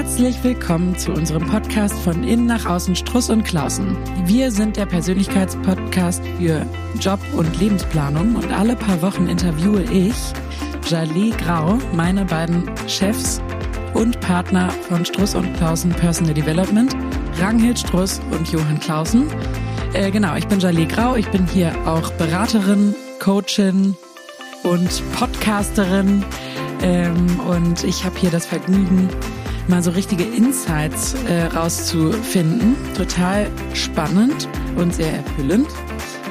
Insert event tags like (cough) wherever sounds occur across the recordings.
Herzlich willkommen zu unserem Podcast von Innen nach Außen Struss und Klausen. Wir sind der Persönlichkeitspodcast für Job- und Lebensplanung und alle paar Wochen interviewe ich Jalie Grau, meine beiden Chefs und Partner von Struss und Klausen Personal Development, Ranghild Struss und Johann Klausen. Äh, genau, ich bin Jalie Grau, ich bin hier auch Beraterin, Coachin und Podcasterin ähm, und ich habe hier das Vergnügen, mal so richtige Insights äh, rauszufinden. Total spannend und sehr erfüllend.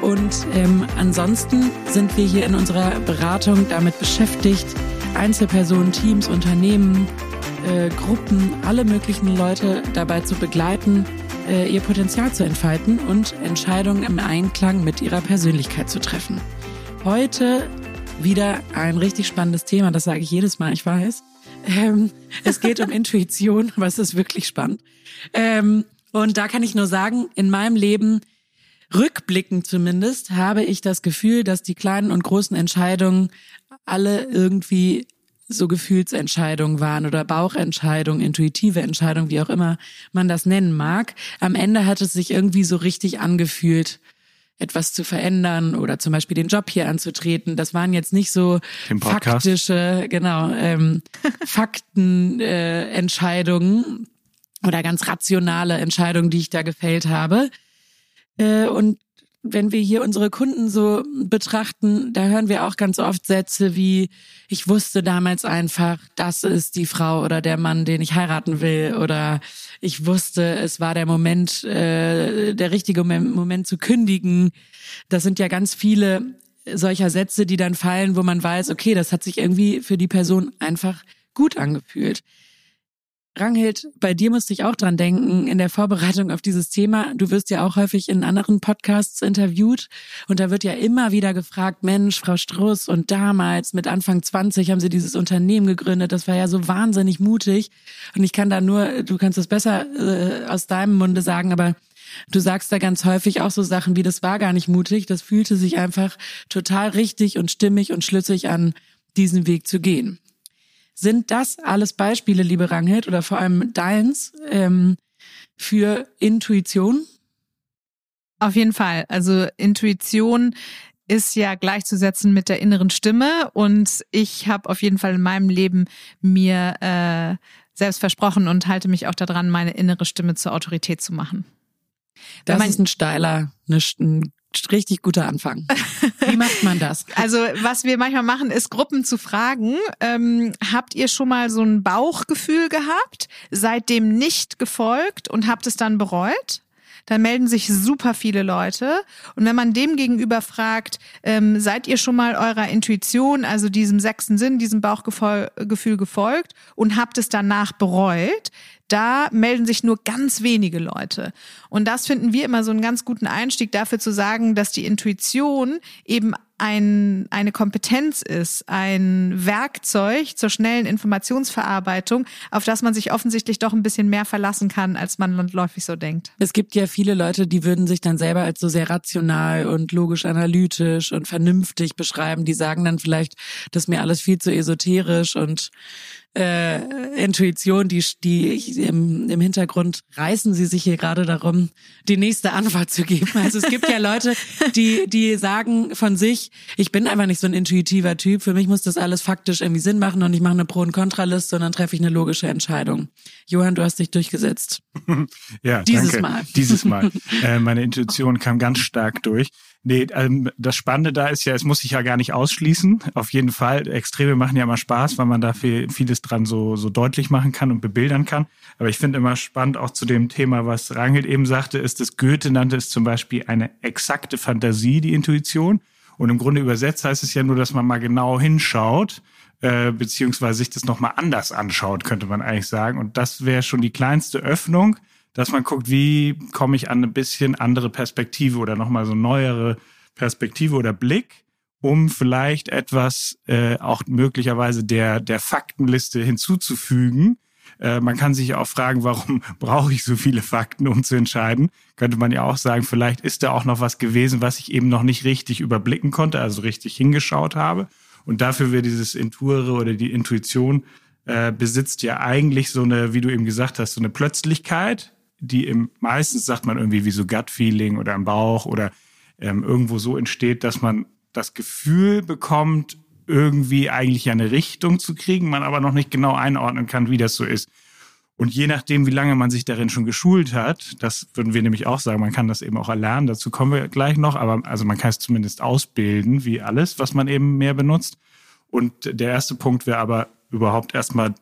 Und ähm, ansonsten sind wir hier in unserer Beratung damit beschäftigt, Einzelpersonen, Teams, Unternehmen, äh, Gruppen, alle möglichen Leute dabei zu begleiten, äh, ihr Potenzial zu entfalten und Entscheidungen im Einklang mit ihrer Persönlichkeit zu treffen. Heute wieder ein richtig spannendes Thema, das sage ich jedes Mal, ich weiß. Ähm, es geht um Intuition, was ist wirklich spannend. Ähm, und da kann ich nur sagen, in meinem Leben, rückblickend zumindest, habe ich das Gefühl, dass die kleinen und großen Entscheidungen alle irgendwie so Gefühlsentscheidungen waren oder Bauchentscheidungen, intuitive Entscheidungen, wie auch immer man das nennen mag. Am Ende hat es sich irgendwie so richtig angefühlt, etwas zu verändern oder zum Beispiel den Job hier anzutreten. Das waren jetzt nicht so faktische, genau, ähm, (laughs) Faktenentscheidungen äh, oder ganz rationale Entscheidungen, die ich da gefällt habe. Äh, und wenn wir hier unsere Kunden so betrachten, da hören wir auch ganz oft Sätze wie, ich wusste damals einfach, das ist die Frau oder der Mann, den ich heiraten will oder ich wusste, es war der Moment, äh, der richtige Moment zu kündigen. Das sind ja ganz viele solcher Sätze, die dann fallen, wo man weiß, okay, das hat sich irgendwie für die Person einfach gut angefühlt. Ranghild, bei dir musste ich auch dran denken in der Vorbereitung auf dieses Thema. Du wirst ja auch häufig in anderen Podcasts interviewt und da wird ja immer wieder gefragt, Mensch, Frau Struss und damals mit Anfang 20 haben Sie dieses Unternehmen gegründet. Das war ja so wahnsinnig mutig und ich kann da nur, du kannst es besser äh, aus deinem Munde sagen, aber Du sagst da ganz häufig auch so Sachen wie, das war gar nicht mutig, das fühlte sich einfach total richtig und stimmig und schlüssig an, diesen Weg zu gehen. Sind das alles Beispiele, liebe Ranghild, oder vor allem deins, ähm, für Intuition? Auf jeden Fall. Also Intuition ist ja gleichzusetzen mit der inneren Stimme und ich habe auf jeden Fall in meinem Leben mir äh, selbst versprochen und halte mich auch daran, meine innere Stimme zur Autorität zu machen. Das ist ein steiler, ein richtig guter Anfang. Wie macht man das? (laughs) Also was wir manchmal machen, ist Gruppen zu fragen. Ähm, habt ihr schon mal so ein Bauchgefühl gehabt, seitdem nicht gefolgt und habt es dann bereut? Da melden sich super viele Leute. Und wenn man dem gegenüber fragt, ähm, seid ihr schon mal eurer Intuition, also diesem sechsten Sinn, diesem Bauchgefühl gefolgt und habt es danach bereut, da melden sich nur ganz wenige Leute. Und das finden wir immer so einen ganz guten Einstieg dafür zu sagen, dass die Intuition eben ein, eine Kompetenz ist, ein Werkzeug zur schnellen Informationsverarbeitung, auf das man sich offensichtlich doch ein bisschen mehr verlassen kann, als man landläufig so denkt. Es gibt ja viele Leute, die würden sich dann selber als so sehr rational und logisch analytisch und vernünftig beschreiben. Die sagen dann vielleicht, das ist mir alles viel zu esoterisch und äh, Intuition, die, die im, im Hintergrund reißen sie sich hier gerade darum, die nächste Antwort zu geben. Also es gibt ja (laughs) Leute, die, die sagen von sich, ich bin einfach nicht so ein intuitiver Typ. Für mich muss das alles faktisch irgendwie Sinn machen und ich mache eine Pro- und Kontraliste und dann treffe ich eine logische Entscheidung. Johann, du hast dich durchgesetzt. (laughs) ja, dieses danke. Mal. Dieses Mal. (laughs) Äh, meine Intuition kam ganz stark durch. Nee, ähm, das Spannende da ist ja, es muss sich ja gar nicht ausschließen. Auf jeden Fall. Extreme machen ja immer Spaß, weil man da vieles dran so, so deutlich machen kann und bebildern kann. Aber ich finde immer spannend auch zu dem Thema, was Rangel eben sagte, ist, dass Goethe nannte es zum Beispiel eine exakte Fantasie, die Intuition. Und im Grunde übersetzt heißt es ja nur, dass man mal genau hinschaut, äh, beziehungsweise sich das nochmal anders anschaut, könnte man eigentlich sagen. Und das wäre schon die kleinste Öffnung dass man guckt, wie komme ich an eine bisschen andere Perspektive oder nochmal so neuere Perspektive oder Blick, um vielleicht etwas äh, auch möglicherweise der, der Faktenliste hinzuzufügen. Äh, man kann sich auch fragen, warum (laughs) brauche ich so viele Fakten, um zu entscheiden? Könnte man ja auch sagen, vielleicht ist da auch noch was gewesen, was ich eben noch nicht richtig überblicken konnte, also richtig hingeschaut habe. Und dafür wäre dieses Intuere oder die Intuition äh, besitzt ja eigentlich so eine, wie du eben gesagt hast, so eine Plötzlichkeit, die im meistens sagt man irgendwie wie so Gut-Feeling oder im Bauch oder ähm, irgendwo so entsteht, dass man das Gefühl bekommt, irgendwie eigentlich eine Richtung zu kriegen, man aber noch nicht genau einordnen kann, wie das so ist. Und je nachdem, wie lange man sich darin schon geschult hat, das würden wir nämlich auch sagen, man kann das eben auch erlernen, dazu kommen wir gleich noch, aber also man kann es zumindest ausbilden, wie alles, was man eben mehr benutzt. Und der erste Punkt wäre aber überhaupt erstmal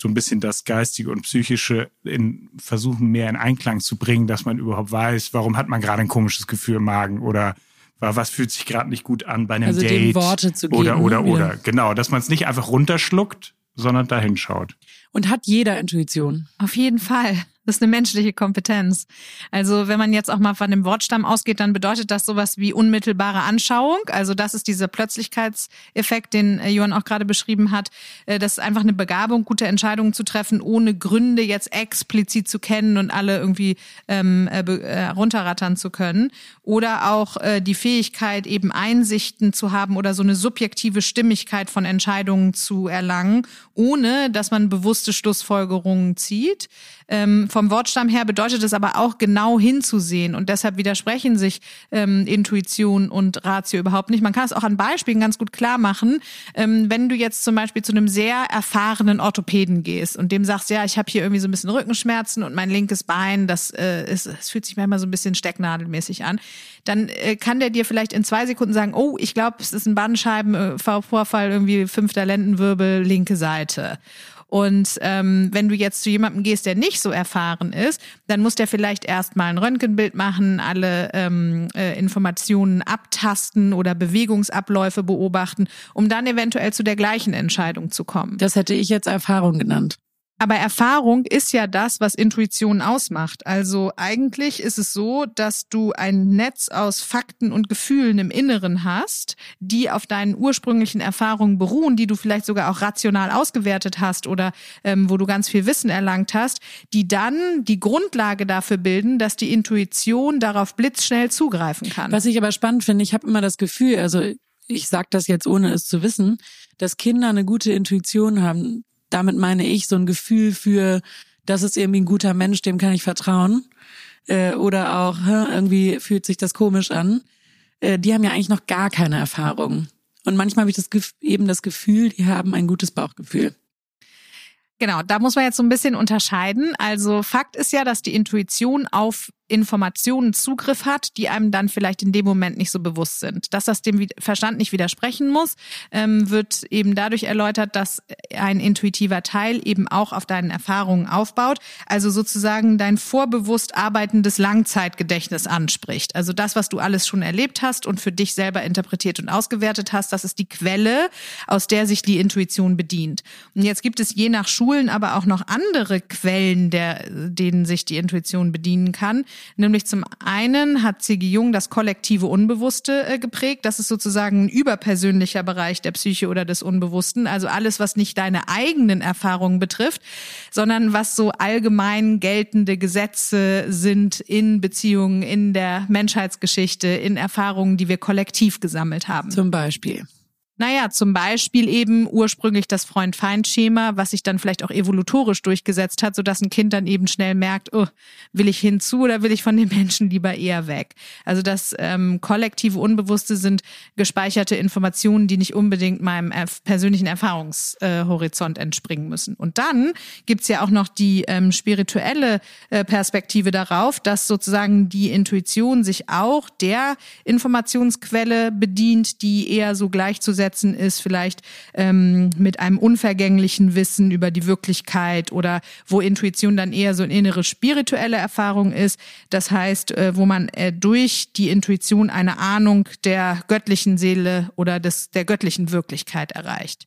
so ein bisschen das Geistige und Psychische in versuchen, mehr in Einklang zu bringen, dass man überhaupt weiß, warum hat man gerade ein komisches Gefühl im Magen oder was fühlt sich gerade nicht gut an bei einem also Date. Dem Worte zu geben, oder, oder, ne, oder. Genau, dass man es nicht einfach runterschluckt, sondern dahin schaut. Und hat jeder Intuition? Auf jeden Fall. Das ist eine menschliche Kompetenz. Also wenn man jetzt auch mal von dem Wortstamm ausgeht, dann bedeutet das sowas wie unmittelbare Anschauung. Also das ist dieser Plötzlichkeitseffekt, den äh, Johann auch gerade beschrieben hat. Äh, das ist einfach eine Begabung, gute Entscheidungen zu treffen, ohne Gründe jetzt explizit zu kennen und alle irgendwie ähm, äh, runterrattern zu können. Oder auch äh, die Fähigkeit, eben Einsichten zu haben oder so eine subjektive Stimmigkeit von Entscheidungen zu erlangen, ohne dass man bewusste Schlussfolgerungen zieht. Ähm, vom Wortstamm her bedeutet es aber auch genau hinzusehen und deshalb widersprechen sich ähm, Intuition und Ratio überhaupt nicht. Man kann es auch an Beispielen ganz gut klar machen. Ähm, wenn du jetzt zum Beispiel zu einem sehr erfahrenen Orthopäden gehst und dem sagst, ja, ich habe hier irgendwie so ein bisschen Rückenschmerzen und mein linkes Bein, das, äh, ist, es fühlt sich manchmal so ein bisschen stecknadelmäßig an, dann äh, kann der dir vielleicht in zwei Sekunden sagen, oh, ich glaube, es ist ein Bandscheibenvorfall, irgendwie fünfter Lendenwirbel, linke Seite. Und ähm, wenn du jetzt zu jemandem gehst, der nicht so erfahren ist, dann muss der vielleicht erstmal ein Röntgenbild machen, alle ähm, äh, Informationen abtasten oder Bewegungsabläufe beobachten, um dann eventuell zu der gleichen Entscheidung zu kommen. Das hätte ich jetzt Erfahrung genannt. Aber Erfahrung ist ja das, was Intuition ausmacht. Also eigentlich ist es so, dass du ein Netz aus Fakten und Gefühlen im Inneren hast, die auf deinen ursprünglichen Erfahrungen beruhen, die du vielleicht sogar auch rational ausgewertet hast oder ähm, wo du ganz viel Wissen erlangt hast, die dann die Grundlage dafür bilden, dass die Intuition darauf blitzschnell zugreifen kann. Was ich aber spannend finde, ich habe immer das Gefühl, also ich sage das jetzt ohne es zu wissen, dass Kinder eine gute Intuition haben damit meine ich so ein Gefühl für, das ist irgendwie ein guter Mensch, dem kann ich vertrauen. Äh, oder auch, irgendwie fühlt sich das komisch an. Äh, die haben ja eigentlich noch gar keine Erfahrung. Und manchmal habe ich das eben das Gefühl, die haben ein gutes Bauchgefühl. Genau, da muss man jetzt so ein bisschen unterscheiden. Also Fakt ist ja, dass die Intuition auf Informationen Zugriff hat, die einem dann vielleicht in dem Moment nicht so bewusst sind. Dass das dem Verstand nicht widersprechen muss, ähm, wird eben dadurch erläutert, dass ein intuitiver Teil eben auch auf deinen Erfahrungen aufbaut, also sozusagen dein vorbewusst arbeitendes Langzeitgedächtnis anspricht. Also das, was du alles schon erlebt hast und für dich selber interpretiert und ausgewertet hast, das ist die Quelle, aus der sich die Intuition bedient. Und jetzt gibt es je nach Schulen aber auch noch andere Quellen, der, denen sich die Intuition bedienen kann. Nämlich zum einen hat C.G. Jung das kollektive Unbewusste äh, geprägt. Das ist sozusagen ein überpersönlicher Bereich der Psyche oder des Unbewussten. Also alles, was nicht deine eigenen Erfahrungen betrifft, sondern was so allgemein geltende Gesetze sind in Beziehungen, in der Menschheitsgeschichte, in Erfahrungen, die wir kollektiv gesammelt haben. Zum Beispiel. Naja, zum Beispiel eben ursprünglich das Freund-Feind-Schema, was sich dann vielleicht auch evolutorisch durchgesetzt hat, sodass ein Kind dann eben schnell merkt, oh, will ich hinzu oder will ich von den Menschen lieber eher weg? Also das ähm, kollektive Unbewusste sind gespeicherte Informationen, die nicht unbedingt meinem erf persönlichen Erfahrungshorizont äh, entspringen müssen. Und dann gibt's ja auch noch die ähm, spirituelle äh, Perspektive darauf, dass sozusagen die Intuition sich auch der Informationsquelle bedient, die eher so gleichzusetzen auseinandersetzen ist, vielleicht ähm, mit einem unvergänglichen Wissen über die Wirklichkeit oder wo Intuition dann eher so eine innere spirituelle Erfahrung ist. Das heißt, äh, wo man äh, durch die Intuition eine Ahnung der göttlichen Seele oder des, der göttlichen Wirklichkeit erreicht.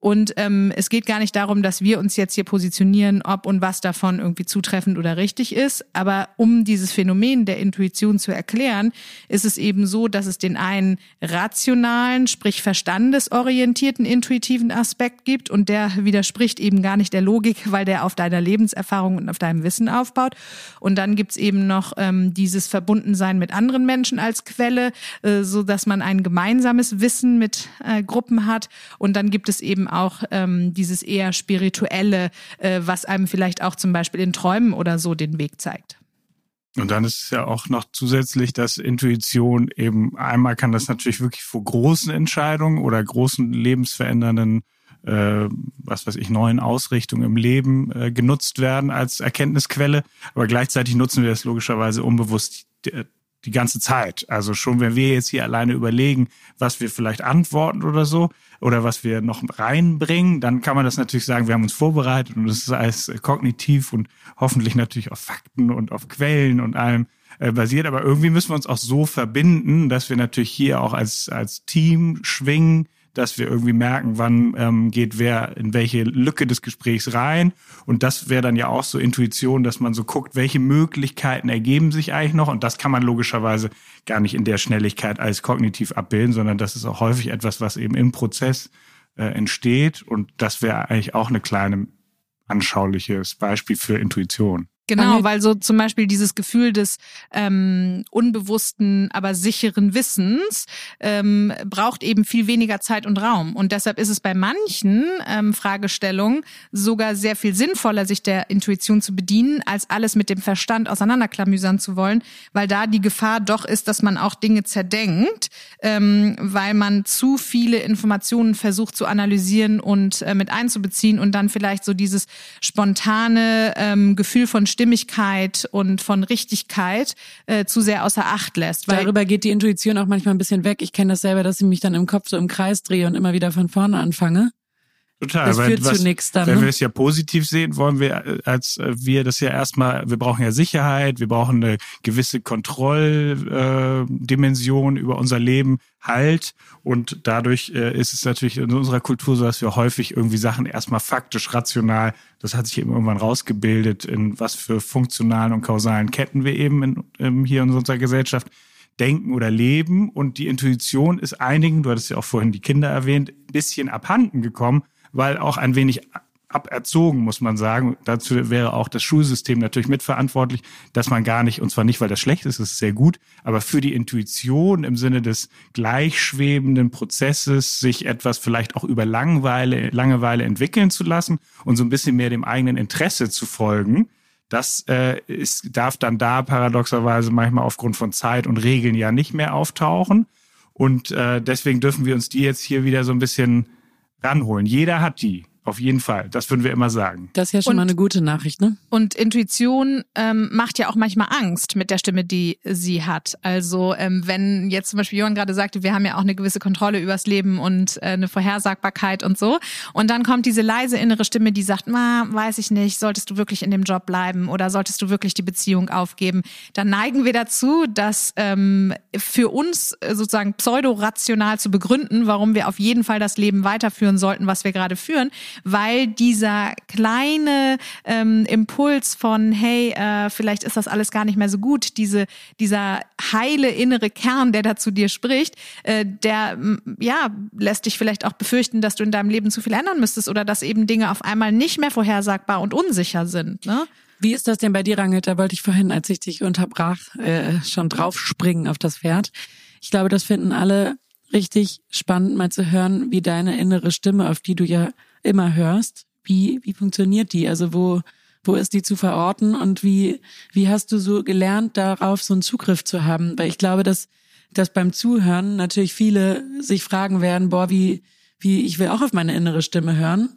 Und ähm, es geht gar nicht darum, dass wir uns jetzt hier positionieren, ob und was davon irgendwie zutreffend oder richtig ist. Aber um dieses Phänomen der Intuition zu erklären, ist es eben so, dass es den einen rationalen, sprich verstandesorientierten intuitiven Aspekt gibt und der widerspricht eben gar nicht der Logik, weil der auf deiner Lebenserfahrung und auf deinem Wissen aufbaut. Und dann gibt's eben noch ähm, dieses Verbundensein mit anderen Menschen als Quelle, äh, so dass man ein gemeinsames Wissen mit äh, Gruppen hat. Und dann gibt es eben auch ähm, dieses eher spirituelle, äh, was einem vielleicht auch zum Beispiel in Träumen oder so den Weg zeigt. Und dann ist es ja auch noch zusätzlich, dass Intuition eben einmal kann das natürlich wirklich vor großen Entscheidungen oder großen lebensverändernden, äh, was weiß ich, neuen Ausrichtungen im Leben äh, genutzt werden als Erkenntnisquelle. Aber gleichzeitig nutzen wir es logischerweise unbewusst die ganze Zeit. Also schon, wenn wir jetzt hier alleine überlegen, was wir vielleicht antworten oder so, oder was wir noch reinbringen, dann kann man das natürlich sagen, wir haben uns vorbereitet und das ist alles kognitiv und hoffentlich natürlich auf Fakten und auf Quellen und allem äh, basiert. Aber irgendwie müssen wir uns auch so verbinden, dass wir natürlich hier auch als, als Team schwingen, dass wir irgendwie merken, wann ähm, geht wer in welche Lücke des Gesprächs rein. Und das wäre dann ja auch so Intuition, dass man so guckt, welche Möglichkeiten ergeben sich eigentlich noch. Und das kann man logischerweise gar nicht in der Schnelligkeit als kognitiv abbilden, sondern das ist auch häufig etwas, was eben im Prozess äh, entsteht. Und das wäre eigentlich auch eine kleine anschauliches Beispiel für Intuition. Genau, weil so zum Beispiel dieses Gefühl des ähm, unbewussten, aber sicheren Wissens ähm, braucht eben viel weniger Zeit und Raum. Und deshalb ist es bei manchen ähm, Fragestellungen sogar sehr viel sinnvoller, sich der Intuition zu bedienen, als alles mit dem Verstand auseinanderklamüsern zu wollen, weil da die Gefahr doch ist, dass man auch Dinge zerdenkt, ähm, weil man zu viele Informationen versucht zu analysieren und äh, mit einzubeziehen und dann vielleicht so dieses spontane ähm, Gefühl von Stimmigkeit und von Richtigkeit äh, zu sehr außer Acht lässt. Weil Darüber geht die Intuition auch manchmal ein bisschen weg. Ich kenne das selber, dass ich mich dann im Kopf so im Kreis drehe und immer wieder von vorne anfange. Total, das führt was, zu nichts dann. Wenn ne? wir es ja positiv sehen, wollen wir äh, als äh, wir das ja erstmal, wir brauchen ja Sicherheit, wir brauchen eine gewisse Kontrolldimension äh, über unser Leben halt und dadurch äh, ist es natürlich in unserer Kultur so, dass wir häufig irgendwie Sachen erstmal faktisch, rational, das hat sich eben irgendwann rausgebildet, in was für funktionalen und kausalen Ketten wir eben in, in, hier in unserer Gesellschaft denken oder leben und die Intuition ist einigen, du hattest ja auch vorhin die Kinder erwähnt, ein bisschen abhanden gekommen weil auch ein wenig aberzogen, muss man sagen. Dazu wäre auch das Schulsystem natürlich mitverantwortlich, dass man gar nicht, und zwar nicht, weil das schlecht ist, das ist sehr gut, aber für die Intuition im Sinne des gleichschwebenden Prozesses, sich etwas vielleicht auch über Langeweile, Langeweile entwickeln zu lassen und so ein bisschen mehr dem eigenen Interesse zu folgen. Das äh, ist, darf dann da paradoxerweise manchmal aufgrund von Zeit und Regeln ja nicht mehr auftauchen. Und äh, deswegen dürfen wir uns die jetzt hier wieder so ein bisschen ranholen. Jeder hat die. Auf jeden Fall. Das würden wir immer sagen. Das ist ja schon und, mal eine gute Nachricht, ne? Und Intuition ähm, macht ja auch manchmal Angst mit der Stimme, die sie hat. Also ähm, wenn jetzt zum Beispiel Johann gerade sagte, wir haben ja auch eine gewisse Kontrolle übers Leben und äh, eine Vorhersagbarkeit und so. Und dann kommt diese leise innere Stimme, die sagt, ma, weiß ich nicht, solltest du wirklich in dem Job bleiben oder solltest du wirklich die Beziehung aufgeben? Dann neigen wir dazu, das ähm, für uns sozusagen pseudorational zu begründen, warum wir auf jeden Fall das Leben weiterführen sollten, was wir gerade führen weil dieser kleine ähm, Impuls von, hey, äh, vielleicht ist das alles gar nicht mehr so gut, diese, dieser heile innere Kern, der da zu dir spricht, äh, der ja lässt dich vielleicht auch befürchten, dass du in deinem Leben zu viel ändern müsstest oder dass eben Dinge auf einmal nicht mehr vorhersagbar und unsicher sind. Ne? Wie ist das denn bei dir, Rangel? Da wollte ich vorhin, als ich dich unterbrach, äh, schon draufspringen auf das Pferd. Ich glaube, das finden alle richtig spannend, mal zu hören, wie deine innere Stimme, auf die du ja immer hörst, wie, wie funktioniert die? Also wo, wo ist die zu verorten und wie, wie hast du so gelernt, darauf so einen Zugriff zu haben? Weil ich glaube, dass, dass beim Zuhören natürlich viele sich fragen werden, boah, wie, wie, ich will auch auf meine innere Stimme hören.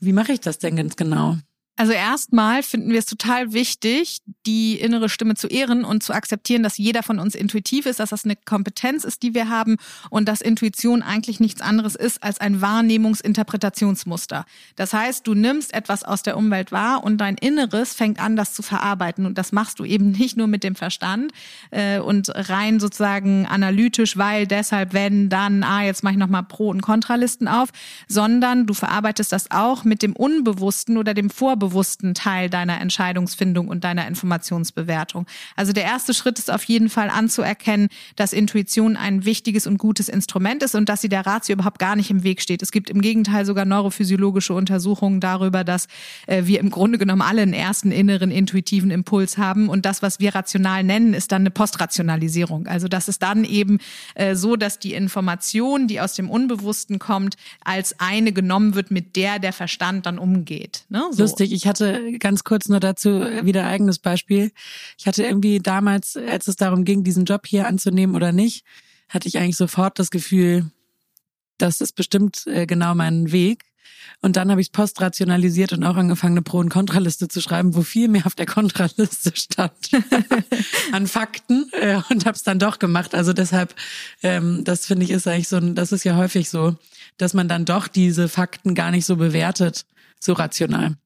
Wie mache ich das denn ganz genau? Also erstmal finden wir es total wichtig, die innere Stimme zu ehren und zu akzeptieren, dass jeder von uns intuitiv ist, dass das eine Kompetenz ist, die wir haben und dass Intuition eigentlich nichts anderes ist als ein Wahrnehmungsinterpretationsmuster. Das heißt, du nimmst etwas aus der Umwelt wahr und dein Inneres fängt an, das zu verarbeiten. Und das machst du eben (laughs) nicht nur mit dem Verstand äh, und rein sozusagen analytisch, weil deshalb, wenn, dann, ah, jetzt mache ich nochmal Pro- und Kontralisten auf, sondern du verarbeitest das auch mit dem Unbewussten oder dem Vorbewussten unbewussten Teil deiner Entscheidungsfindung und deiner Informationsbewertung. Also der erste Schritt ist auf jeden Fall anzuerkennen, dass Intuition ein wichtiges und gutes Instrument ist und dass sie der Ratio überhaupt gar nicht im Weg steht. Es gibt im Gegenteil sogar neurophysiologische Untersuchungen darüber, dass äh, wir im Grunde genommen alle einen ersten inneren intuitiven Impuls haben und das, was wir rational nennen, ist dann eine Postrationalisierung. Also das ist dann eben äh, so, dass die Information, die aus dem Unbewussten kommt, als eine genommen wird, mit der der Verstand dann umgeht. Ne? So. Lustig, ich hatte ganz kurz nur dazu wieder eigenes Beispiel. Ich hatte irgendwie damals, als es darum ging, diesen Job hier anzunehmen oder nicht, hatte ich eigentlich sofort das Gefühl, das ist bestimmt äh, genau mein Weg. Und dann habe ich es postrationalisiert und auch angefangen, eine Pro- und Kontraliste zu schreiben, wo viel mehr auf der Kontraliste stand (laughs) an Fakten äh, und habe es dann doch gemacht. Also deshalb, ähm, das finde ich ist eigentlich so, ein, das ist ja häufig so, dass man dann doch diese Fakten gar nicht so bewertet, so rational.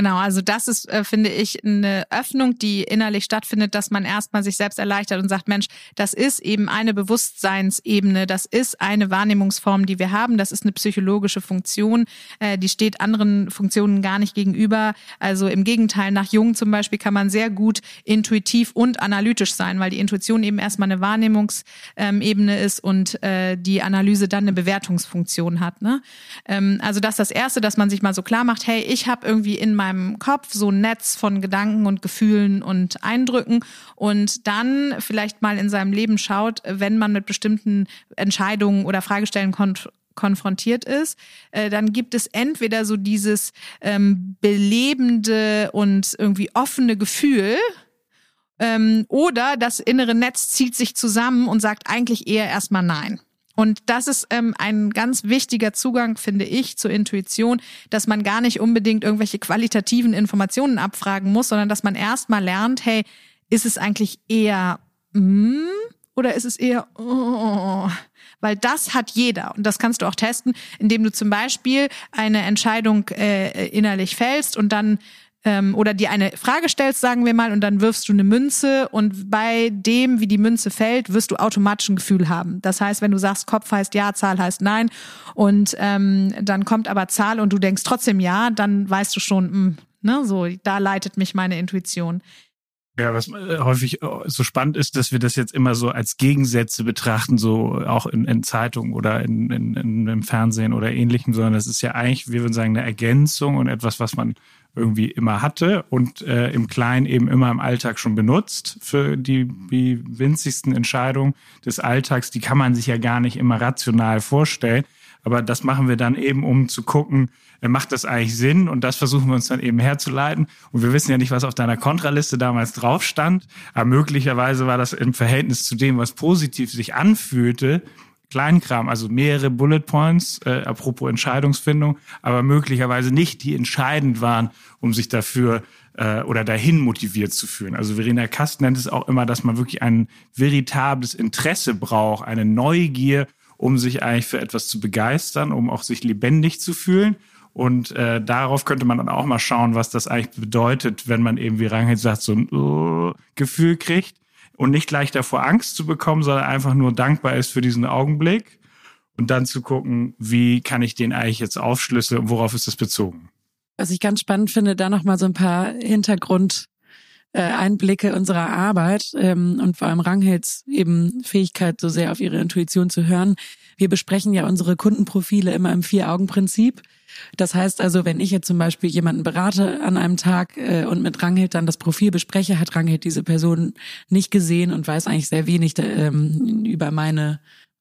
Genau, also das ist, äh, finde ich, eine Öffnung, die innerlich stattfindet, dass man erstmal sich selbst erleichtert und sagt, Mensch, das ist eben eine Bewusstseinsebene, das ist eine Wahrnehmungsform, die wir haben, das ist eine psychologische Funktion, äh, die steht anderen Funktionen gar nicht gegenüber. Also im Gegenteil, nach Jung zum Beispiel kann man sehr gut intuitiv und analytisch sein, weil die Intuition eben erstmal eine Wahrnehmungsebene ist und äh, die Analyse dann eine Bewertungsfunktion hat. Ne? Ähm, also das ist das Erste, dass man sich mal so klar macht, hey, ich habe irgendwie in meinem Kopf so ein Netz von Gedanken und Gefühlen und Eindrücken und dann vielleicht mal in seinem Leben schaut, wenn man mit bestimmten Entscheidungen oder Fragestellen konf konfrontiert ist, äh, dann gibt es entweder so dieses ähm, belebende und irgendwie offene Gefühl, ähm, oder das innere Netz zieht sich zusammen und sagt eigentlich eher erstmal nein. Und das ist ähm, ein ganz wichtiger Zugang, finde ich, zur Intuition, dass man gar nicht unbedingt irgendwelche qualitativen Informationen abfragen muss, sondern dass man erstmal lernt, hey, ist es eigentlich eher mm, oder ist es eher oh? Weil das hat jeder und das kannst du auch testen, indem du zum Beispiel eine Entscheidung äh, innerlich fällst und dann ähm, oder dir eine Frage stellst, sagen wir mal, und dann wirfst du eine Münze und bei dem, wie die Münze fällt, wirst du automatisch ein Gefühl haben. Das heißt, wenn du sagst, Kopf heißt ja, Zahl heißt nein und ähm, dann kommt aber Zahl und du denkst trotzdem ja, dann weißt du schon, mh, hm, ne, so, da leitet mich meine Intuition. Ja, was äh, häufig äh, so spannend ist, dass wir das jetzt immer so als Gegensätze betrachten, so auch in, in Zeitungen oder in, in, in, im Fernsehen oder ähnlichem, sondern das ist ja eigentlich, wir würden sagen, eine Ergänzung und etwas, was man irgendwie immer hatte und äh, im Kleinen eben immer im Alltag schon benutzt für die, die winzigsten Entscheidungen des Alltags. Die kann man sich ja gar nicht immer rational vorstellen. Aber das machen wir dann eben, um zu gucken, äh, macht das eigentlich Sinn? Und das versuchen wir uns dann eben herzuleiten. Und wir wissen ja nicht, was auf deiner Kontraliste damals drauf stand. Aber möglicherweise war das im Verhältnis zu dem, was positiv sich anfühlte, Kleinkram, also mehrere Bullet Points, äh, apropos Entscheidungsfindung, aber möglicherweise nicht die entscheidend waren, um sich dafür äh, oder dahin motiviert zu fühlen. Also Verena Kast nennt es auch immer, dass man wirklich ein veritables Interesse braucht, eine Neugier, um sich eigentlich für etwas zu begeistern, um auch sich lebendig zu fühlen. Und äh, darauf könnte man dann auch mal schauen, was das eigentlich bedeutet, wenn man eben, wie Rangel sagt, so ein uh, Gefühl kriegt und nicht gleich davor Angst zu bekommen, sondern einfach nur dankbar ist für diesen Augenblick und dann zu gucken, wie kann ich den eigentlich jetzt aufschlüsseln und worauf ist das bezogen. Was ich ganz spannend finde, da noch mal so ein paar Hintergrund äh, Einblicke unserer Arbeit ähm, und vor allem Ranghels eben Fähigkeit, so sehr auf ihre Intuition zu hören. Wir besprechen ja unsere Kundenprofile immer im Vier-Augen-Prinzip. Das heißt also, wenn ich jetzt zum Beispiel jemanden berate an einem Tag äh, und mit Ranghild dann das Profil bespreche, hat Ranghild diese Person nicht gesehen und weiß eigentlich sehr wenig ähm, über meine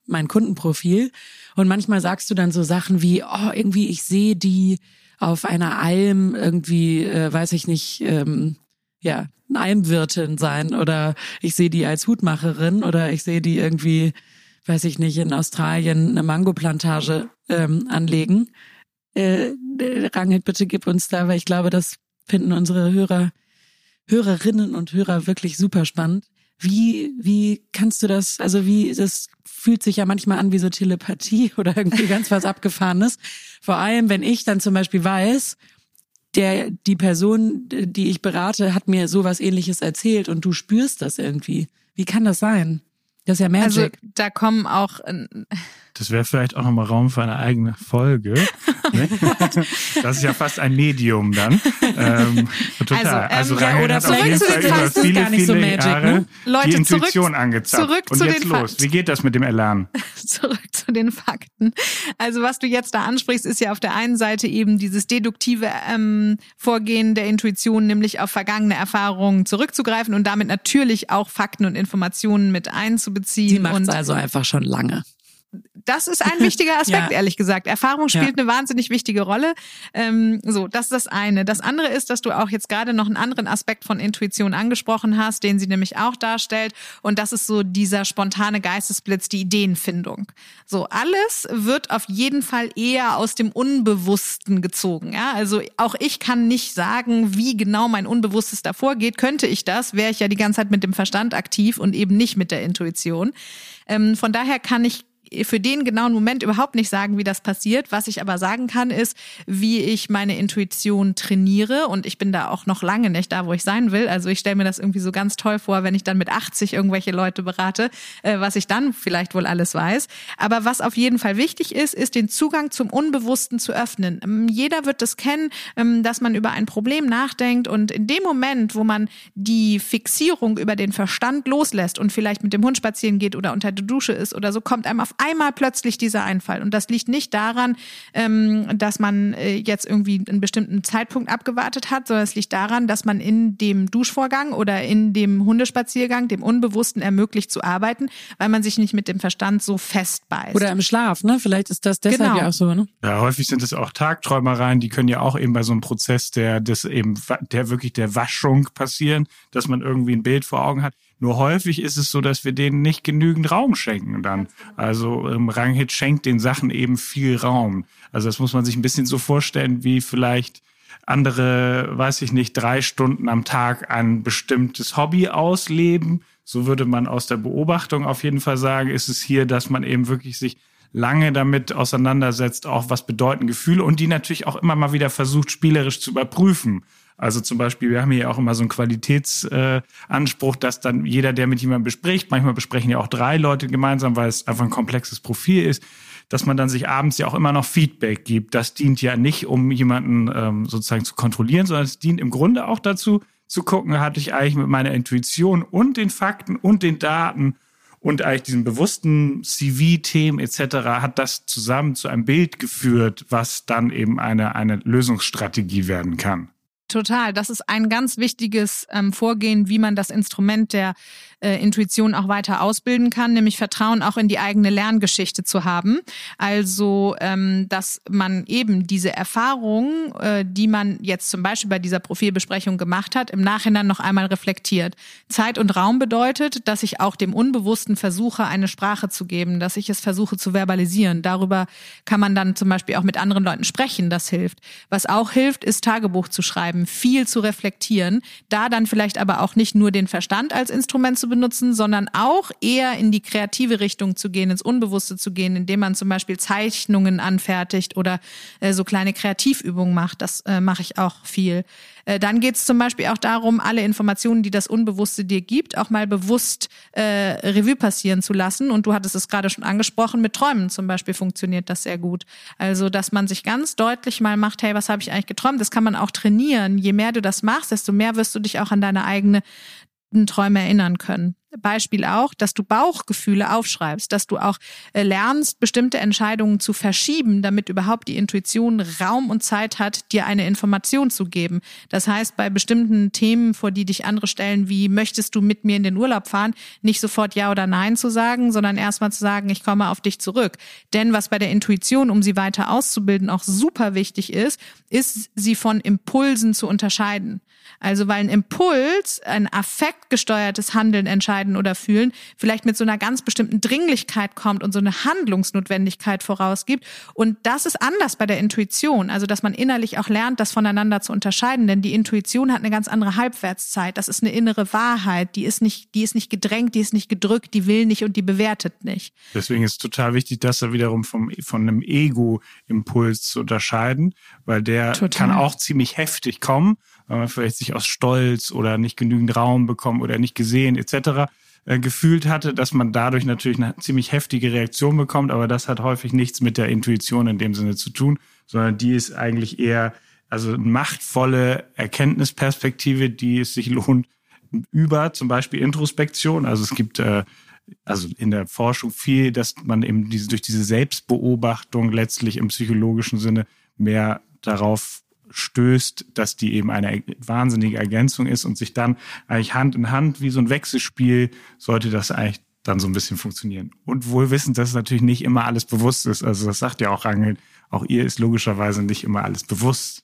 mein Kundenprofil. Und manchmal sagst du dann so Sachen wie, oh, irgendwie ich sehe die auf einer Alm irgendwie, äh, weiß ich nicht, ähm, ja, Almwirtin sein oder ich sehe die als Hutmacherin oder ich sehe die irgendwie, weiß ich nicht, in Australien eine Mangoplantage ähm, anlegen äh, Rangit, bitte gib uns da, weil ich glaube, das finden unsere Hörer, Hörerinnen und Hörer wirklich super spannend. Wie, wie kannst du das, also wie, das fühlt sich ja manchmal an wie so Telepathie (laughs) oder irgendwie ganz was Abgefahrenes. Vor allem, wenn ich dann zum Beispiel weiß, der, die Person, die ich berate, hat mir sowas ähnliches erzählt und du spürst das irgendwie. Wie kann das sein? Das ist ja Magic. Also da kommen auch äh, Das wäre vielleicht auch nochmal Raum für eine eigene Folge. ne? (laughs) Das ist ja fast ein Medium dann. Ähm, total. Also, Also, ähm, ja, Rahel oder hat auf zurück jeden zu Fall den über Fakten, viele, gar nicht so viele Magic, Jahre ne? Leute, die Intuition zurück- angezapft. zurück Und zu jetzt den los. Fakten. Wie geht das mit dem Erlernen? (laughs) zurück zu den Fakten. Also was du jetzt da ansprichst, ist ja auf der einen Seite eben dieses deduktive ähm, Vorgehen der Intuition, nämlich auf vergangene Erfahrungen zurückzugreifen und damit natürlich auch Fakten und Informationen mit einzubeziehen. Sie macht es also einfach schon lange. Das ist ein wichtiger (laughs) Aspekt, Ja. ehrlich gesagt. Erfahrung spielt Ja. eine wahnsinnig wichtige Rolle. Ähm, so, das ist das eine. Das andere ist, dass du auch jetzt gerade noch einen anderen Aspekt von Intuition angesprochen hast, den sie nämlich auch darstellt. Und das ist so dieser spontane Geistesblitz, die Ideenfindung. So, alles wird auf jeden Fall eher aus dem Unbewussten gezogen. Ja? Also auch ich kann nicht sagen, wie genau mein Unbewusstes davor geht. Könnte ich das, wäre ich ja die ganze Zeit mit dem Verstand aktiv und eben nicht mit der Intuition. Ähm, von daher kann ich für den genauen Moment überhaupt nicht sagen, wie das passiert. Was ich aber sagen kann, ist, wie ich meine Intuition trainiere. Und ich bin da auch noch lange nicht da, wo ich sein will. Also ich stelle mir das irgendwie so ganz toll vor, wenn ich dann mit 80 irgendwelche Leute berate, äh, was ich dann vielleicht wohl alles weiß. Aber was auf jeden Fall wichtig ist, ist den Zugang zum Unbewussten zu öffnen. Ähm, Jeder wird das kennen, ähm, dass man über ein Problem nachdenkt und in dem Moment, wo man die Fixierung über den Verstand loslässt und vielleicht mit dem Hund spazieren geht oder unter der Dusche ist oder so, kommt einem auf einmal plötzlich dieser Einfall. Und das liegt nicht daran, ähm, dass man äh, jetzt irgendwie einen bestimmten Zeitpunkt abgewartet hat, sondern es liegt daran, dass man in dem Duschvorgang oder in dem Hundespaziergang dem Unbewussten ermöglicht zu arbeiten, weil man sich nicht mit dem Verstand so festbeißt. Oder im Schlaf, ne? Vielleicht ist das deshalb Genau. ja auch so, ne? Ja, häufig sind es auch Tagträumereien, die können ja auch eben bei so einem Prozess der, des eben, der wirklich der Waschung passieren, dass man irgendwie ein Bild vor Augen hat. Nur häufig ist es so, dass wir denen nicht genügend Raum schenken dann. Also ähm, Ranghit schenkt den Sachen eben viel Raum. Also das muss man sich ein bisschen so vorstellen, wie vielleicht andere, weiß ich nicht, drei Stunden am Tag ein bestimmtes Hobby ausleben. So würde man aus der Beobachtung auf jeden Fall sagen, ist es hier, dass man eben wirklich sich lange damit auseinandersetzt, auch was bedeuten Gefühle und die natürlich auch immer mal wieder versucht, spielerisch zu überprüfen. Also zum Beispiel, wir haben hier auch immer so einen Qualitätsanspruch, äh, dass dann jeder, der mit jemandem bespricht, manchmal besprechen ja auch drei Leute gemeinsam, weil es einfach ein komplexes Profil ist, dass man dann sich abends ja auch immer noch Feedback gibt. Das dient ja nicht, um jemanden ähm, sozusagen zu kontrollieren, sondern es dient im Grunde auch dazu, zu gucken, hatte ich eigentlich mit meiner Intuition und den Fakten und den Daten und eigentlich diesem bewussten CV-Themen etc. hat das zusammen zu einem Bild geführt, was dann eben eine, eine Lösungsstrategie werden kann. Total. Das ist ein ganz wichtiges ähm, Vorgehen, wie man das Instrument der äh, Intuition auch weiter ausbilden kann, nämlich Vertrauen auch in die eigene Lerngeschichte zu haben. Also, ähm, dass man eben diese Erfahrung, äh, die man jetzt zum Beispiel bei dieser Profilbesprechung gemacht hat, im Nachhinein noch einmal reflektiert. Zeit und Raum bedeutet, dass ich auch dem Unbewussten versuche, eine Sprache zu geben, dass ich es versuche zu verbalisieren. Darüber kann man dann zum Beispiel auch mit anderen Leuten sprechen. Das hilft. Was auch hilft, ist Tagebuch zu schreiben, viel zu reflektieren. Da dann vielleicht aber auch nicht nur den Verstand als Instrument zu benutzen, sondern auch eher in die kreative Richtung zu gehen, ins Unbewusste zu gehen, indem man zum Beispiel Zeichnungen anfertigt oder äh, so kleine Kreativübungen macht. Das äh, mache ich auch viel. Äh, dann geht es zum Beispiel auch darum, alle Informationen, die das Unbewusste dir gibt, auch mal bewusst äh, Revue passieren zu lassen. Und du hattest es gerade schon angesprochen, mit Träumen zum Beispiel funktioniert das sehr gut. Also, dass man sich ganz deutlich mal macht, hey, was habe ich eigentlich geträumt? Das kann man auch trainieren. Je mehr du das machst, desto mehr wirst du dich auch an deine eigene Träume erinnern können. Beispiel auch, dass du Bauchgefühle aufschreibst, dass du auch äh, lernst, bestimmte Entscheidungen zu verschieben, damit überhaupt die Intuition Raum und Zeit hat, dir eine Information zu geben. Das heißt, bei bestimmten Themen, vor die dich andere stellen, wie möchtest du mit mir in den Urlaub fahren, nicht sofort Ja oder Nein zu sagen, sondern erstmal zu sagen, ich komme auf dich zurück. Denn was bei der Intuition, um sie weiter auszubilden, auch super wichtig ist, ist, sie von Impulsen zu unterscheiden. Also weil ein Impuls, ein affektgesteuertes Handeln, Entscheiden oder Fühlen vielleicht mit so einer ganz bestimmten Dringlichkeit kommt und so eine Handlungsnotwendigkeit vorausgibt. Und das ist anders bei der Intuition. Also dass man innerlich auch lernt, das voneinander zu unterscheiden. Denn die Intuition hat eine ganz andere Halbwertszeit. Das ist eine innere Wahrheit. Die ist nicht, die ist nicht gedrängt, die ist nicht gedrückt, die will nicht und die bewertet nicht. Deswegen ist es total wichtig, das da wiederum vom, von einem Ego-Impuls zu unterscheiden, weil der Total. kann auch ziemlich heftig kommen, weil man vielleicht sich aus Stolz oder nicht genügend Raum bekommen oder nicht gesehen etc. äh, gefühlt hatte, dass man dadurch natürlich eine ziemlich heftige Reaktion bekommt, aber das hat häufig nichts mit der Intuition in dem Sinne zu tun, sondern die ist eigentlich eher also eine machtvolle Erkenntnisperspektive, die es sich lohnt über zum Beispiel Introspektion. Also es gibt äh, also in der Forschung viel, dass man eben diese, durch diese Selbstbeobachtung letztlich im psychologischen Sinne mehr darauf stößt, dass die eben eine wahnsinnige Ergänzung ist und sich dann eigentlich Hand in Hand wie so ein Wechselspiel sollte das eigentlich dann so ein bisschen funktionieren. Und wohl wissen, dass natürlich nicht immer alles bewusst ist. Also das sagt ja auch Rangel, auch ihr ist logischerweise nicht immer alles bewusst.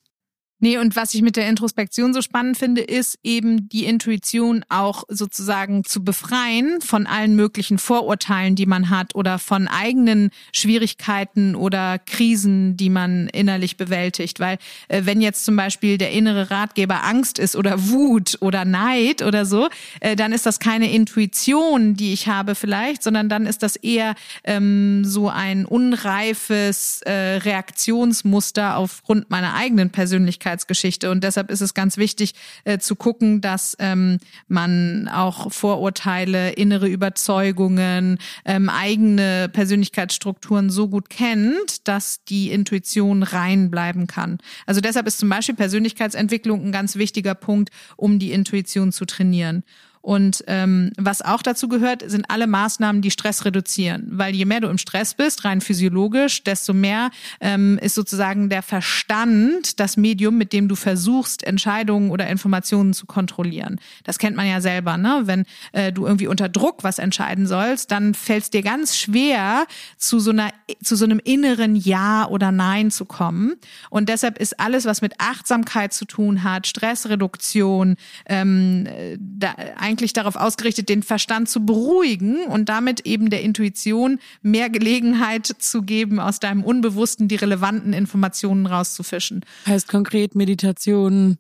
Nee, und was ich mit der Introspektion so spannend finde, ist eben die Intuition auch sozusagen zu befreien von allen möglichen Vorurteilen, die man hat oder von eigenen Schwierigkeiten oder Krisen, die man innerlich bewältigt. Weil äh, wenn jetzt zum Beispiel der innere Ratgeber Angst ist oder Wut oder Neid oder so, äh, dann ist das keine Intuition, die ich habe vielleicht, sondern dann ist das eher ähm, so ein unreifes äh, Reaktionsmuster aufgrund meiner eigenen Persönlichkeit Persönlichkeitsgeschichte. Und deshalb ist es ganz wichtig äh, zu gucken, dass ähm, man auch Vorurteile, innere Überzeugungen, ähm, eigene Persönlichkeitsstrukturen so gut kennt, dass die Intuition rein bleiben kann. Also deshalb ist zum Beispiel Persönlichkeitsentwicklung ein ganz wichtiger Punkt, um die Intuition zu trainieren. Und ähm, was auch dazu gehört, sind alle Maßnahmen, die Stress reduzieren. Weil je mehr du im Stress bist, rein physiologisch, desto mehr ähm, ist sozusagen der Verstand das Medium, mit dem du versuchst, Entscheidungen oder Informationen zu kontrollieren. Das kennt man ja selber, ne? Wenn äh, du irgendwie unter Druck was entscheiden sollst, dann fällt es dir ganz schwer, zu so einer, zu so einem inneren Ja oder Nein zu kommen. Und deshalb ist alles, was mit Achtsamkeit zu tun hat, Stressreduktion, ähm, da, eigentlich darauf ausgerichtet, den Verstand zu beruhigen und damit eben der Intuition mehr Gelegenheit zu geben, aus deinem Unbewussten die relevanten Informationen rauszufischen. Heißt konkret Meditation,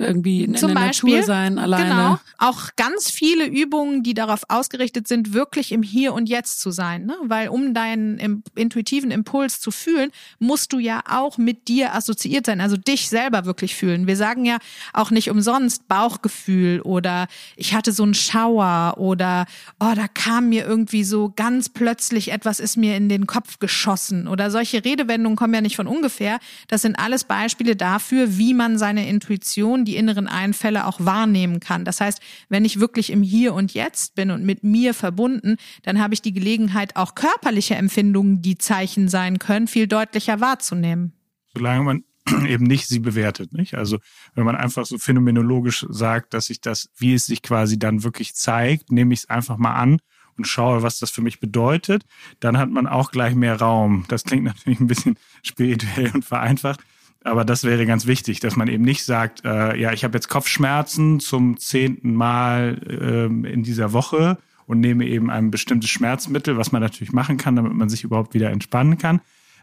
irgendwie in, Zum in der Beispiel, Natur sein, alleine. Genau. Auch ganz viele Übungen, die darauf ausgerichtet sind, wirklich im Hier und Jetzt zu sein. Ne? Weil um deinen im, intuitiven Impuls zu fühlen, musst du ja auch mit dir assoziiert sein, also dich selber wirklich fühlen. Wir sagen ja auch nicht umsonst Bauchgefühl oder ich hatte so einen Schauer oder oh, da kam mir irgendwie so ganz plötzlich etwas ist mir in den Kopf geschossen oder solche Redewendungen kommen ja nicht von ungefähr. Das sind alles Beispiele dafür, wie man seine Intuition, die inneren Einfälle auch wahrnehmen kann. Das heißt, wenn ich wirklich im Hier und Jetzt bin und mit mir verbunden, dann habe ich die Gelegenheit, auch körperliche Empfindungen, die Zeichen sein können, viel deutlicher wahrzunehmen. Solange man (clears throat) eben nicht sie bewertet, nicht? Also wenn man einfach so phänomenologisch sagt, dass sich das, wie es sich quasi dann wirklich zeigt, nehme ich es einfach mal an und schaue, was das für mich bedeutet, dann hat man auch gleich mehr Raum. Das klingt (laughs) natürlich ein bisschen spirituell und vereinfacht, aber das wäre ganz wichtig, dass man eben nicht sagt, äh, ja, ich habe jetzt Kopfschmerzen zum zehnten Mal ähm, in dieser Woche und nehme eben ein bestimmtes Schmerzmittel, was man natürlich machen kann, damit man sich überhaupt wieder entspannen kann.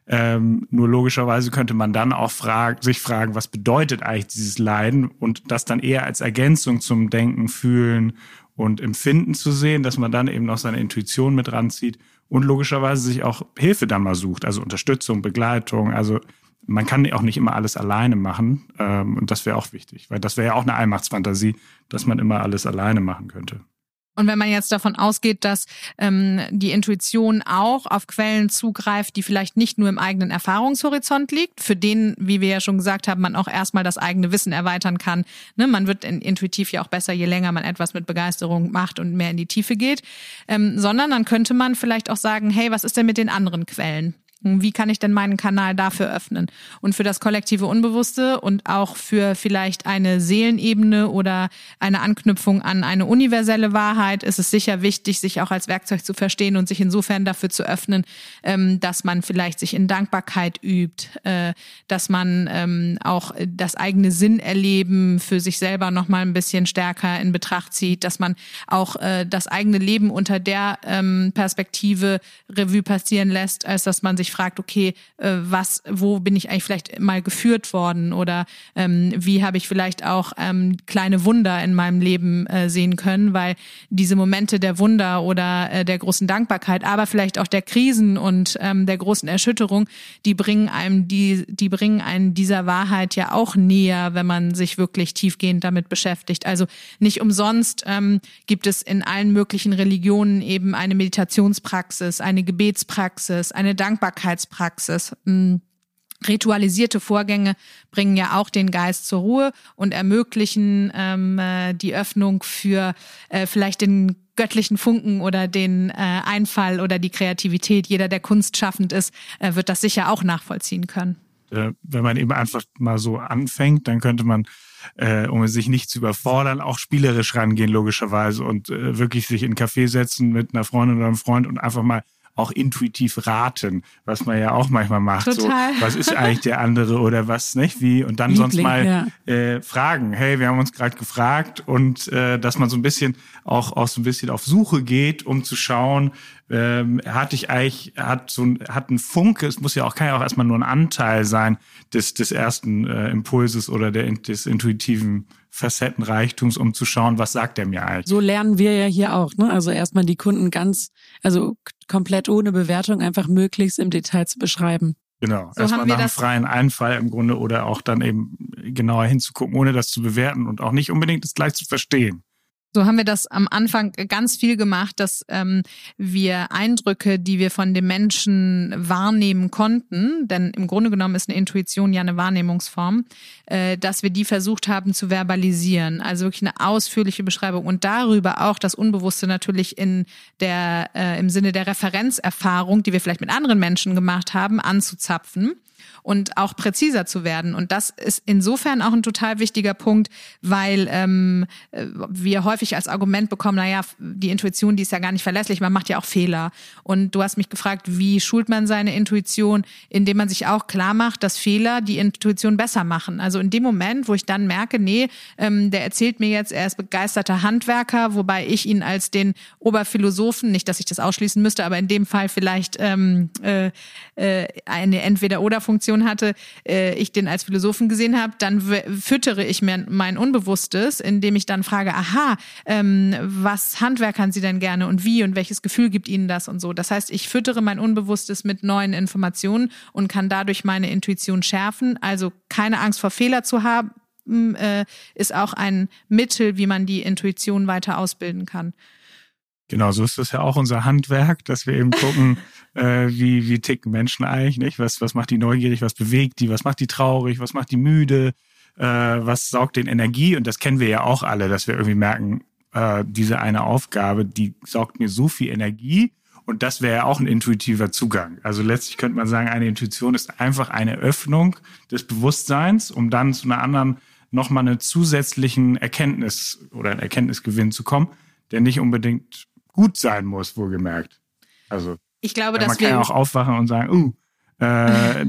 Ähm, nur logischerweise könnte man dann auch frag, sich fragen, was bedeutet eigentlich dieses Leiden und das dann eher als Ergänzung zum Denken, Fühlen und Empfinden zu sehen, dass man dann eben noch seine Intuition mit ranzieht und logischerweise sich auch Hilfe dann mal sucht, also Unterstützung, Begleitung, also man kann auch nicht immer alles alleine machen. Ähm, und das wäre auch wichtig, weil das wäre ja auch eine Allmachtsfantasie, dass man immer alles alleine machen könnte. Und wenn man jetzt davon ausgeht, dass ähm, die Intuition auch auf Quellen zugreift, die vielleicht nicht nur im eigenen Erfahrungshorizont liegt, für den, wie wir ja schon gesagt haben, man auch erstmal das eigene Wissen erweitern kann. Ne, man wird intuitiv ja auch besser, je länger man etwas mit Begeisterung macht und mehr in die Tiefe geht. Ähm, sondern dann könnte man vielleicht auch sagen, hey, was ist denn mit den anderen Quellen? Wie kann ich denn meinen Kanal dafür öffnen? Und für das kollektive Unbewusste und auch für vielleicht eine Seelenebene oder eine Anknüpfung an eine universelle Wahrheit ist es sicher wichtig, sich auch als Werkzeug zu verstehen und sich insofern dafür zu öffnen, ähm, dass man vielleicht sich in Dankbarkeit übt, äh, dass man ähm, auch das eigene Sinnerleben für sich selber nochmal ein bisschen stärker in Betracht zieht, dass man auch äh, das eigene Leben unter der ähm, Perspektive Revue passieren lässt, als dass man sich sich fragt, okay, äh, was, wo bin ich eigentlich vielleicht mal geführt worden oder ähm, wie habe ich vielleicht auch ähm, kleine Wunder in meinem Leben äh, sehen können, weil diese Momente der Wunder oder äh, der großen Dankbarkeit, aber vielleicht auch der Krisen und ähm, der großen Erschütterung, die bringen einem die, die bringen einen dieser Wahrheit ja auch näher, wenn man sich wirklich tiefgehend damit beschäftigt. Also nicht umsonst ähm, gibt es in allen möglichen Religionen eben eine Meditationspraxis, eine Gebetspraxis, eine Dankbarkeitspraxis. Hm, ritualisierte Vorgänge bringen ja auch den Geist zur Ruhe und ermöglichen ähm, äh, die Öffnung für äh, vielleicht den göttlichen Funken oder den äh, Einfall oder die Kreativität. Jeder, der kunstschaffend ist, äh, wird das sicher auch nachvollziehen können. Äh, wenn man eben einfach mal so anfängt, dann könnte man äh, um sich nicht zu überfordern, auch spielerisch rangehen, logischerweise, und äh, wirklich sich in einen Café setzen mit einer Freundin oder einem Freund und einfach mal auch intuitiv raten, was man ja auch manchmal macht. Total. So, was ist eigentlich der andere oder was nicht wie und dann Liebling, sonst mal ja. äh, fragen. Hey, wir haben uns gerade gefragt und äh, dass man so ein bisschen auch auch so ein bisschen auf Suche geht, um zu schauen, ähm, hatte ich eigentlich hat so ein, hat ein Funke. Es muss ja auch kann ja auch erstmal nur ein Anteil sein des des ersten äh, Impulses oder der des intuitiven Facettenreichtums, um zu schauen, was sagt er mir eigentlich. So lernen wir ja hier auch, ne? Also erstmal die Kunden ganz, also komplett ohne Bewertung einfach möglichst im Detail zu beschreiben. Genau, so erstmal nach einem freien Einfall im Grunde oder auch dann eben genauer hinzugucken, ohne das zu bewerten und auch nicht unbedingt das gleich zu verstehen. So haben wir das am Anfang ganz viel gemacht, dass ähm, wir Eindrücke, die wir von dem Menschen wahrnehmen konnten, denn im Grunde genommen ist eine Intuition ja eine Wahrnehmungsform, äh, dass wir die versucht haben zu verbalisieren, also wirklich eine ausführliche Beschreibung und darüber auch das Unbewusste natürlich in der äh, im Sinne der Referenzerfahrung, die wir vielleicht mit anderen Menschen gemacht haben, anzuzapfen und auch präziser zu werden. Und das ist insofern auch ein total wichtiger Punkt, weil ähm, äh, wir häufig als Argument bekommen, naja, die Intuition, die ist ja gar nicht verlässlich, man macht ja auch Fehler. Und du hast mich gefragt, wie schult man seine Intuition, indem man sich auch klar macht, dass Fehler die Intuition besser machen. Also in dem Moment, wo ich dann merke, nee, ähm, der erzählt mir jetzt, er ist begeisterter Handwerker, wobei ich ihn als den Oberphilosophen, nicht, dass ich das ausschließen müsste, aber in dem Fall vielleicht ähm, äh, äh, eine Entweder-Oder-Funktion Situation hatte, äh, ich den als Philosophen gesehen habe, dann füttere ich mir mein Unbewusstes, indem ich dann frage, aha, ähm, was handwerkern Sie denn gerne und wie und welches Gefühl gibt Ihnen das und so. Das heißt, ich füttere mein Unbewusstes mit neuen Informationen und kann dadurch meine Intuition schärfen. Also keine Angst vor Fehler zu haben, äh, ist auch ein Mittel, wie man die Intuition weiter ausbilden kann. Genau, so ist das ja auch unser Handwerk, dass wir eben gucken, (laughs) äh, wie, wie ticken Menschen eigentlich, nicht? Was, was macht die neugierig, was bewegt die, was macht die traurig, was macht die müde, äh, was saugt den Energie? Und das kennen wir ja auch alle, dass wir irgendwie merken, äh, diese eine Aufgabe, die saugt mir so viel Energie. Und das wäre ja auch ein intuitiver Zugang. Also letztlich könnte man sagen, eine Intuition ist einfach eine Öffnung des Bewusstseins, um dann zu einer anderen, nochmal eine zusätzlichen Erkenntnis oder ein Erkenntnisgewinn zu kommen, der nicht unbedingt gut sein muss, wohlgemerkt. Also ich glaube, man kann ja auch aufwachen und sagen, uh, äh,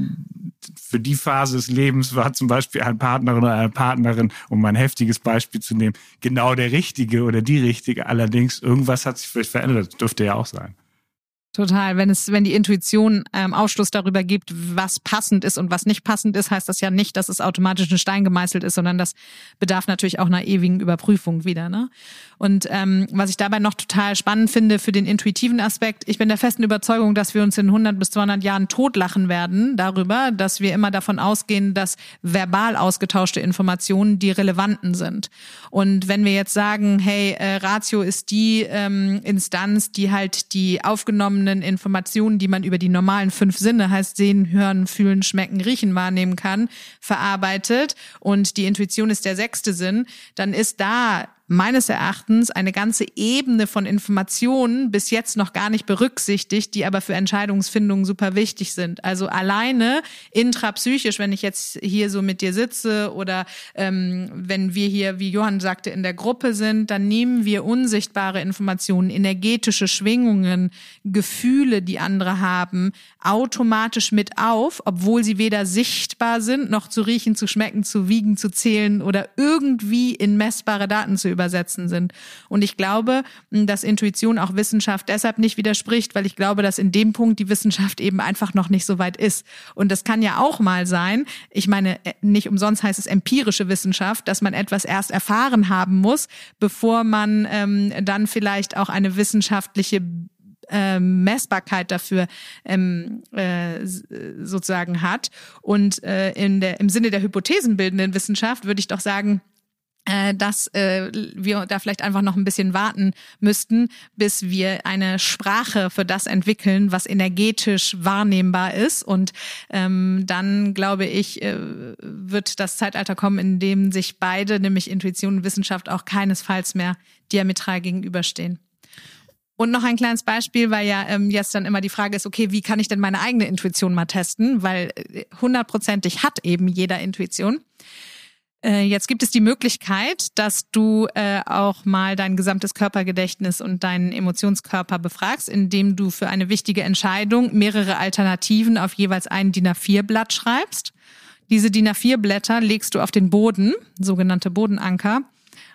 für die Phase des Lebens war zum Beispiel ein Partnerin oder eine Partnerin, um ein heftiges Beispiel zu nehmen, genau der richtige oder die richtige. Allerdings irgendwas hat sich vielleicht verändert. Das dürfte ja auch sein. Total. Wenn es, wenn die Intuition ähm, Ausschluss darüber gibt, was passend ist und was nicht passend ist, heißt das ja nicht, dass es automatisch ein Stein gemeißelt ist, sondern das bedarf natürlich auch einer ewigen Überprüfung wieder. Ne? Und ähm, was ich dabei noch total spannend finde für den intuitiven Aspekt, ich bin der festen Überzeugung, dass wir uns in 100 bis 200 Jahren totlachen werden darüber, dass wir immer davon ausgehen, dass verbal ausgetauschte Informationen die relevanten sind. Und wenn wir jetzt sagen, hey, äh, Ratio ist die ähm, Instanz, die halt die aufgenommen aufgenommenen Informationen, die man über die normalen fünf Sinne, heißt sehen, hören, fühlen, schmecken, riechen, wahrnehmen kann, verarbeitet. Und die Intuition ist der sechste Sinn, dann ist da meines Erachtens eine ganze Ebene von Informationen bis jetzt noch gar nicht berücksichtigt, die aber für Entscheidungsfindungen super wichtig sind. Also alleine intrapsychisch, wenn ich jetzt hier so mit dir sitze oder ähm, wenn wir hier, wie Johann sagte, in der Gruppe sind, dann nehmen wir unsichtbare Informationen, energetische Schwingungen, Gefühle, die andere haben, automatisch mit auf, obwohl sie weder sichtbar sind, noch zu riechen, zu schmecken, zu wiegen, zu zählen oder irgendwie in messbare Daten zu übersetzen sind. Und ich glaube, dass Intuition auch Wissenschaft deshalb nicht widerspricht, weil ich glaube, dass in dem Punkt die Wissenschaft eben einfach noch nicht so weit ist. Und das kann ja auch mal sein, ich meine, äh, nicht umsonst heißt es empirische Wissenschaft, dass man etwas erst erfahren haben muss, bevor man ähm, dann vielleicht auch eine wissenschaftliche äh, Messbarkeit dafür ähm, äh, sozusagen hat. Und äh, in der, im Sinne der hypothesenbildenden Wissenschaft würde ich doch sagen, dass äh, wir da vielleicht einfach noch ein bisschen warten müssten, bis wir eine Sprache für das entwickeln, was energetisch wahrnehmbar ist. Und ähm, dann, glaube ich, äh, wird das Zeitalter kommen, in dem sich beide, nämlich Intuition und Wissenschaft, auch keinesfalls mehr diametral gegenüberstehen. Und noch ein kleines Beispiel, weil ja ähm, jetzt dann immer die Frage ist, okay, wie kann ich denn meine eigene Intuition mal testen? Weil äh, hundertprozentig hat eben jeder Intuition. Äh, jetzt gibt es die Möglichkeit, dass du äh, auch mal dein gesamtes Körpergedächtnis und deinen Emotionskörper befragst, indem du für eine wichtige Entscheidung mehrere Alternativen auf jeweils ein DIN A4-Blatt schreibst. Diese DIN A4-Blätter legst du auf den Boden, sogenannte Bodenanker,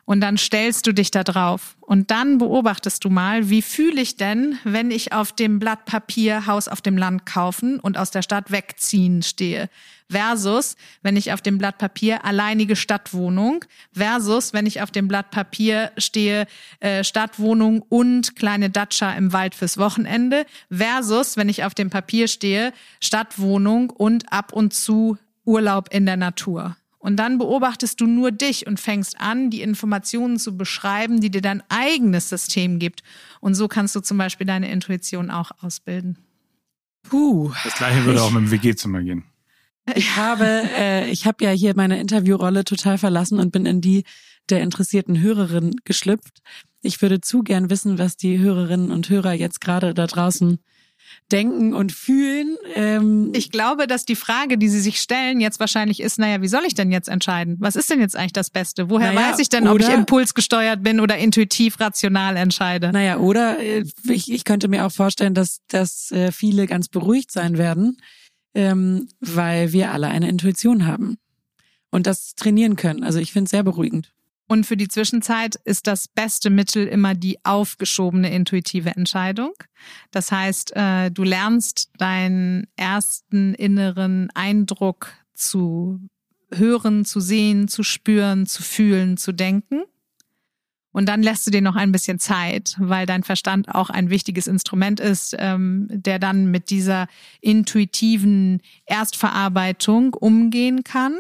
und dann stellst du dich da drauf. Und dann beobachtest du mal, wie fühle ich denn, wenn ich auf dem Blatt Papier Haus auf dem Land kaufen und aus der Stadt wegziehen stehe. Versus, wenn ich auf dem Blatt Papier alleinige Stadtwohnung. Versus, wenn ich auf dem Blatt Papier stehe, äh, Stadtwohnung und kleine Datscha im Wald fürs Wochenende. Versus, wenn ich auf dem Papier stehe, Stadtwohnung und ab und zu Urlaub in der Natur. Und dann beobachtest du nur dich und fängst an, die Informationen zu beschreiben, die dir dein eigenes System gibt. Und so kannst du zum Beispiel deine Intuition auch ausbilden. Puh. Das gleiche würde ich, auch mit dem WG-Zimmer gehen. Ich habe, äh, ich habe ja hier meine Interviewrolle total verlassen und bin in die der interessierten Hörerin geschlüpft. Ich würde zu gern wissen, was die Hörerinnen und Hörer jetzt gerade da draußen denken und fühlen. Ähm ich glaube, dass die Frage, die Sie sich stellen, jetzt wahrscheinlich ist, naja, wie soll ich denn jetzt entscheiden? Was ist denn jetzt eigentlich das Beste? Woher naja, weiß ich denn, ob ich impulsgesteuert bin oder intuitiv rational entscheide? Naja, oder äh, ich, ich könnte mir auch vorstellen, dass, dass äh, viele ganz beruhigt sein werden, ähm, weil wir alle eine Intuition haben und das trainieren können. Also ich finde es sehr beruhigend. Und für die Zwischenzeit ist das beste Mittel immer die aufgeschobene intuitive Entscheidung. Das heißt, äh, du lernst deinen ersten inneren Eindruck zu hören, zu sehen, zu spüren, zu fühlen, zu denken. Und dann lässt du dir noch ein bisschen Zeit, weil dein Verstand auch ein wichtiges Instrument ist, ähm, der dann mit dieser intuitiven Erstverarbeitung umgehen kann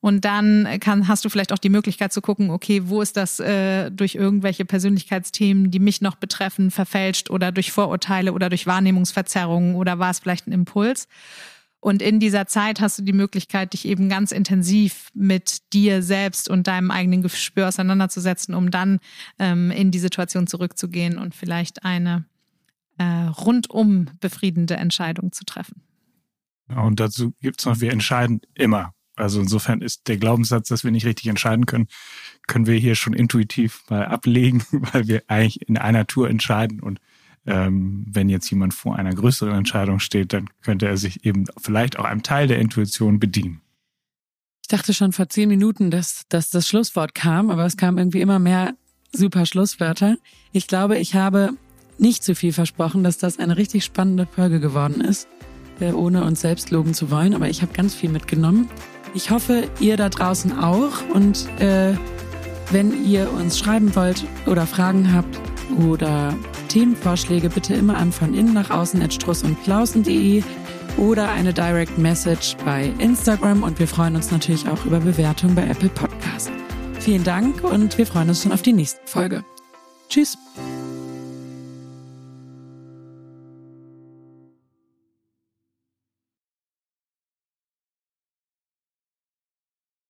und dann kann, hast du vielleicht auch die Möglichkeit zu gucken, okay, wo ist das äh, durch irgendwelche Persönlichkeitsthemen, die mich noch betreffen, verfälscht oder durch Vorurteile oder durch Wahrnehmungsverzerrungen oder war es vielleicht ein Impuls? Und in dieser Zeit hast du die Möglichkeit, dich eben ganz intensiv mit dir selbst und deinem eigenen Gespür auseinanderzusetzen, um dann ähm, in die Situation zurückzugehen und vielleicht eine äh, rundum befriedende Entscheidung zu treffen. Und dazu gibt's noch, wir entscheiden immer. Also insofern ist der Glaubenssatz, dass wir nicht richtig entscheiden können, können wir hier schon intuitiv mal ablegen, (laughs) weil wir eigentlich in einer Tour entscheiden und ähm, wenn jetzt jemand vor einer größeren Entscheidung steht, dann könnte er sich eben vielleicht auch einem Teil der Intuition bedienen. Ich dachte schon vor zehn Minuten, dass, dass das Schlusswort kam, aber es kam irgendwie immer mehr super Schlusswörter. Ich glaube, ich habe nicht zu viel versprochen, dass das eine richtig spannende Folge geworden ist, äh, ohne uns selbst loben zu wollen, aber ich habe ganz viel mitgenommen. Ich hoffe, ihr da draußen auch. Und äh, wenn ihr uns schreiben wollt oder Fragen habt oder Themenvorschläge, bitte immer an von innen nach außen at struss und klausen.de oder eine Direct Message bei Instagram. Und wir freuen uns natürlich auch über Bewertungen bei Apple Podcasts. Vielen Dank und wir freuen uns schon auf die nächste Folge. Tschüss.